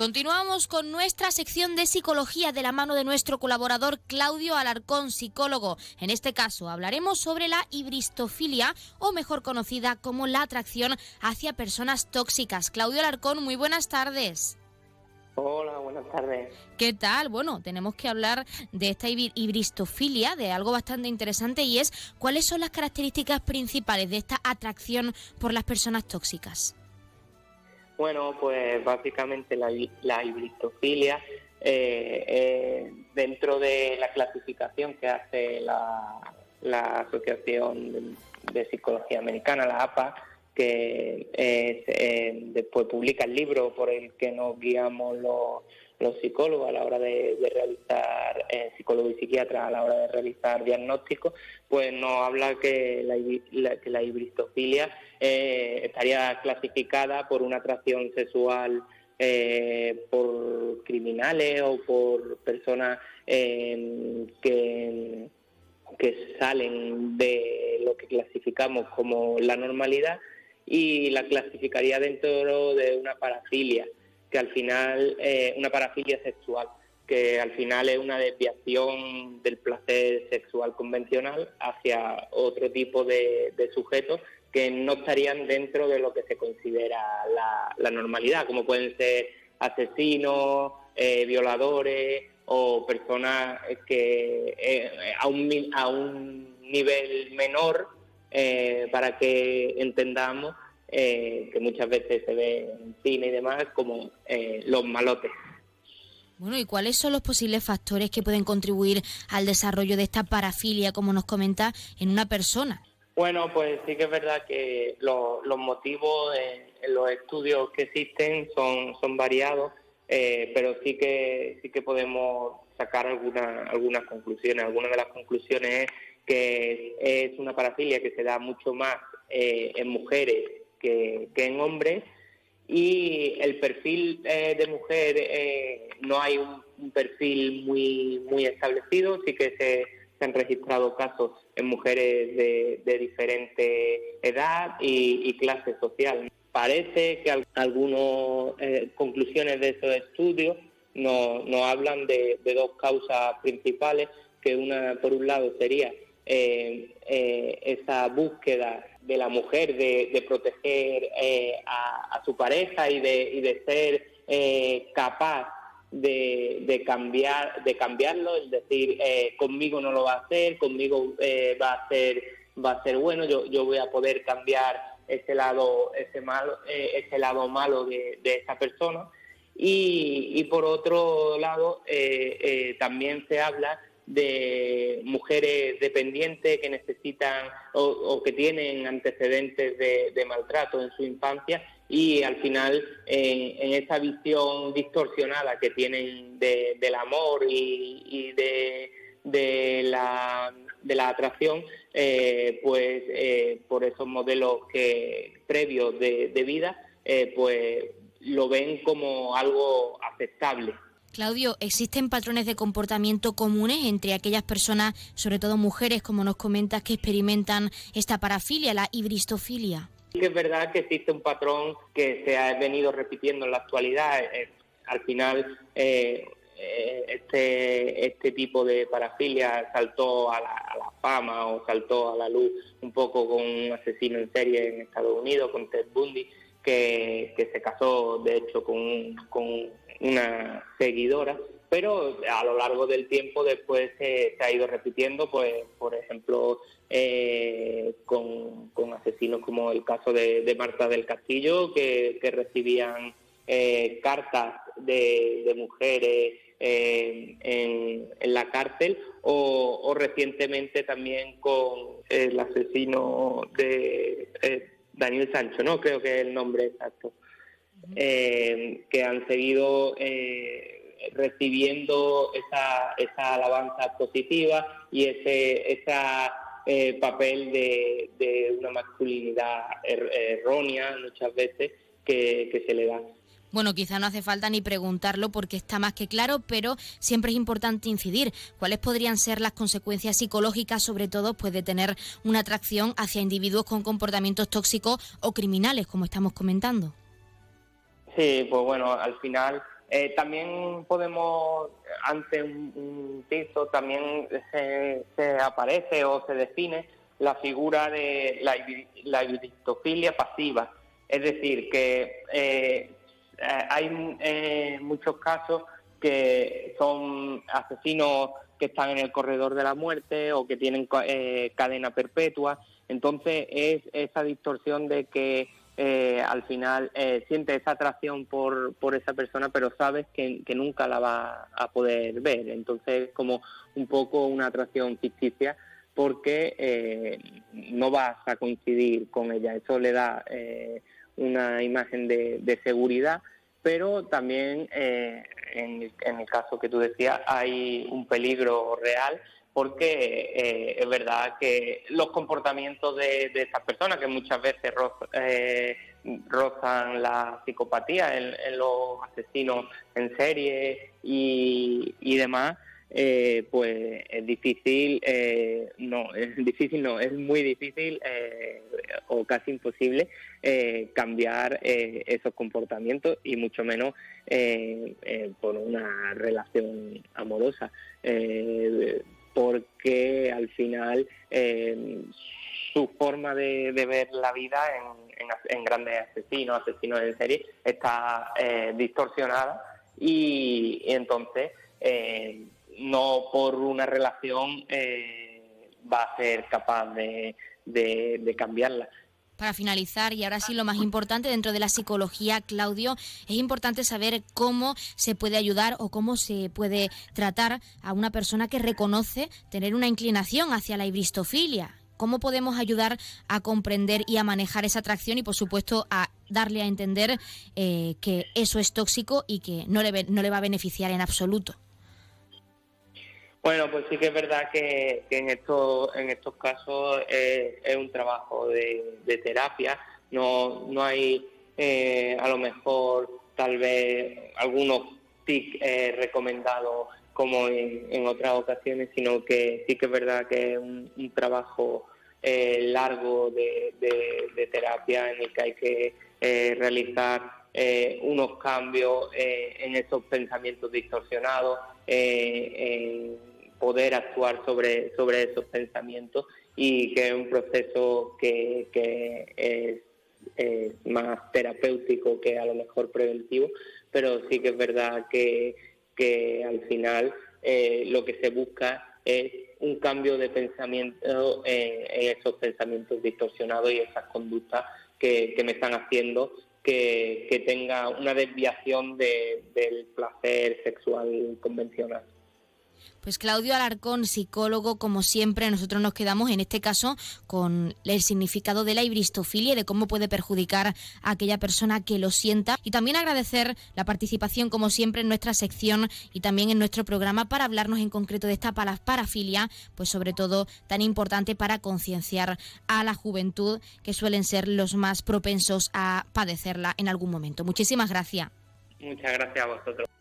Continuamos con nuestra sección de psicología de la mano de nuestro colaborador Claudio Alarcón, psicólogo. En este caso hablaremos sobre la hibristofilia o mejor conocida como la atracción hacia personas tóxicas. Claudio Alarcón, muy buenas tardes. Hola, buenas tardes. ¿Qué tal? Bueno, tenemos que hablar de esta hibristofilia, de algo bastante interesante y es cuáles son las características principales de esta atracción por las personas tóxicas. Bueno, pues básicamente la, la hibristofilia, eh, dentro de la clasificación que hace la, Asociación de, Psicología Americana, la APA, que eh, después publica el libro por el que nos guiamos los los psicólogos a la hora de, realizar, eh, a la hora de realizar diagnósticos, pues nos habla que la, la hibristofilia eh, estaría clasificada por una atracción sexual eh, por criminales o por personas que, que salen de lo que clasificamos como la normalidad y la clasificaría dentro de una parafilia que al final es una parafilia sexual, que al final es una desviación del placer sexual convencional hacia otro tipo de, sujetos que no estarían dentro de lo que se considera la, normalidad, como pueden ser asesinos, eh, violadores o personas que eh, a, un, nivel menor, eh, para que entendamos eh, que muchas veces se ve en cine y demás, como los malotes. Bueno, ¿y cuáles son los posibles factores que pueden contribuir al desarrollo de esta parafilia, como nos comenta, en una persona? Bueno, pues sí que es verdad que los motivos en, los estudios que existen son, son variados, eh, pero sí que, sí que podemos sacar algunas algunas conclusiones. Algunas de las conclusiones es que es una parafilia que se da mucho más en mujeres que, en hombres y el perfil eh, de mujer eh, no hay un, perfil muy muy establecido. Sí que se, han registrado casos en mujeres de, diferente edad y, clase social. Parece que algunas eh, conclusiones de esos estudios nos no hablan de, de, dos causas principales que una por un lado sería esa búsqueda de la mujer de, proteger eh, a, su pareja y de, de ser eh, capaz de, cambiar de cambiarlo es decir eh, conmigo no lo va a hacer conmigo va a ser va a ser bueno yo, yo voy a poder cambiar ese lado ese malo ese lado malo de, de esa persona. Y, y, por otro lado también se habla de mujeres dependientes que necesitan o, que tienen antecedentes de, maltrato en su infancia y al final en, esa visión distorsionada que tienen del amor y, de, la, de la atracción, eh, pues eh, por esos modelos que previos de, vida, eh, pues lo ven como algo aceptable. Claudio, ¿existen patrones de comportamiento comunes entre aquellas personas, sobre todo mujeres, como nos comentas, que experimentan esta parafilia, la hibristofilia? Sí es verdad que existe un patrón que se ha venido repitiendo en la actualidad. Eh, al final, eh, eh, este, este tipo de parafilia saltó a la, fama o saltó a la luz un poco con un asesino en serie en Estados Unidos, con Ted Bundy, que, se casó, de hecho, con, con una seguidora, pero a lo largo del tiempo después se ha ido repitiendo, pues por ejemplo, eh, con, asesinos como el caso de, Marta del Castillo, que, recibían eh, cartas de, mujeres eh, en, la cárcel, o, recientemente también con el asesino de Daniel Sancho, ¿no? Creo que es el nombre exacto. Eh, que han seguido eh, recibiendo esa, esa alabanza positiva y ese esa, eh, papel de, una masculinidad er, errónea muchas veces que, que se le da. Bueno, quizá no hace falta ni preguntarlo porque está más que claro, pero siempre es importante incidir. ¿Cuáles podrían ser las consecuencias psicológicas, sobre todo, pues de tener una atracción hacia individuos con comportamientos tóxicos o criminales, como estamos comentando? Sí, pues bueno, al final Eh, también podemos, ante un, piso, también se, aparece o se define la figura de la, la pasiva. Es decir, que eh, hay eh, muchos casos que son asesinos que están en el corredor de la muerte o que tienen cadena perpetua. Entonces es esa distorsión de que eh, al final eh, siente esa atracción por, por esa persona, pero sabes que, nunca la va a poder ver. Entonces es como un poco una atracción ficticia porque eh, no vas a coincidir con ella. Eso le da una imagen de, seguridad, pero también en, el caso que tú decías hay un peligro real porque eh, es verdad que los comportamientos de, de estas personas, que muchas veces eh, rozan la psicopatía en, los asesinos en serie y, demás, eh, pues es difícil, no, es difícil, no, es muy difícil o casi imposible cambiar esos comportamientos y mucho menos por una relación amorosa porque al final eh, su forma de, ver la vida en, grandes asesinos, asesinos en serie, está eh, distorsionada. Y, entonces eh, no por una relación va a ser capaz de cambiarla para finalizar, y ahora sí lo más importante dentro de la psicología, Claudio, es importante saber cómo se puede ayudar o cómo se puede tratar a una persona que reconoce tener una inclinación hacia la ibristofilia. ¿Cómo podemos ayudar a comprender y a manejar esa atracción y, por supuesto, a darle a entender eh, que eso es tóxico y que no le, no le va a beneficiar en absoluto? Bueno, pues sí que es verdad que, en estos en estos casos es un trabajo de, terapia. No no hay eh, a lo mejor tal vez algunos TIC eh, recomendados como en, otras ocasiones, sino que sí que es verdad que es un, trabajo eh, largo de, terapia en el que hay que realizar unos cambios en esos pensamientos distorsionados, en poder actuar sobre, sobre esos pensamientos y que es un proceso que, es, más terapéutico que a lo mejor preventivo, pero sí que es verdad que, que al final eh, lo que se busca es un cambio de pensamiento en, esos pensamientos distorsionados y esas conductas que, me están haciendo que, que tenga una desviación del placer sexual convencional. Pues Claudio Alarcón, psicólogo, como siempre, nosotros nos quedamos en este caso con el significado de la ibristofilia y de cómo puede perjudicar a aquella persona que lo sienta. Y también agradecer la participación, como siempre, en nuestra sección y también en nuestro programa para hablarnos en concreto de esta parafilia, pues sobre todo tan importante para concienciar a la juventud, que suelen ser los más propensos a padecerla en algún momento. Muchísimas gracias. Muchas gracias a vosotros.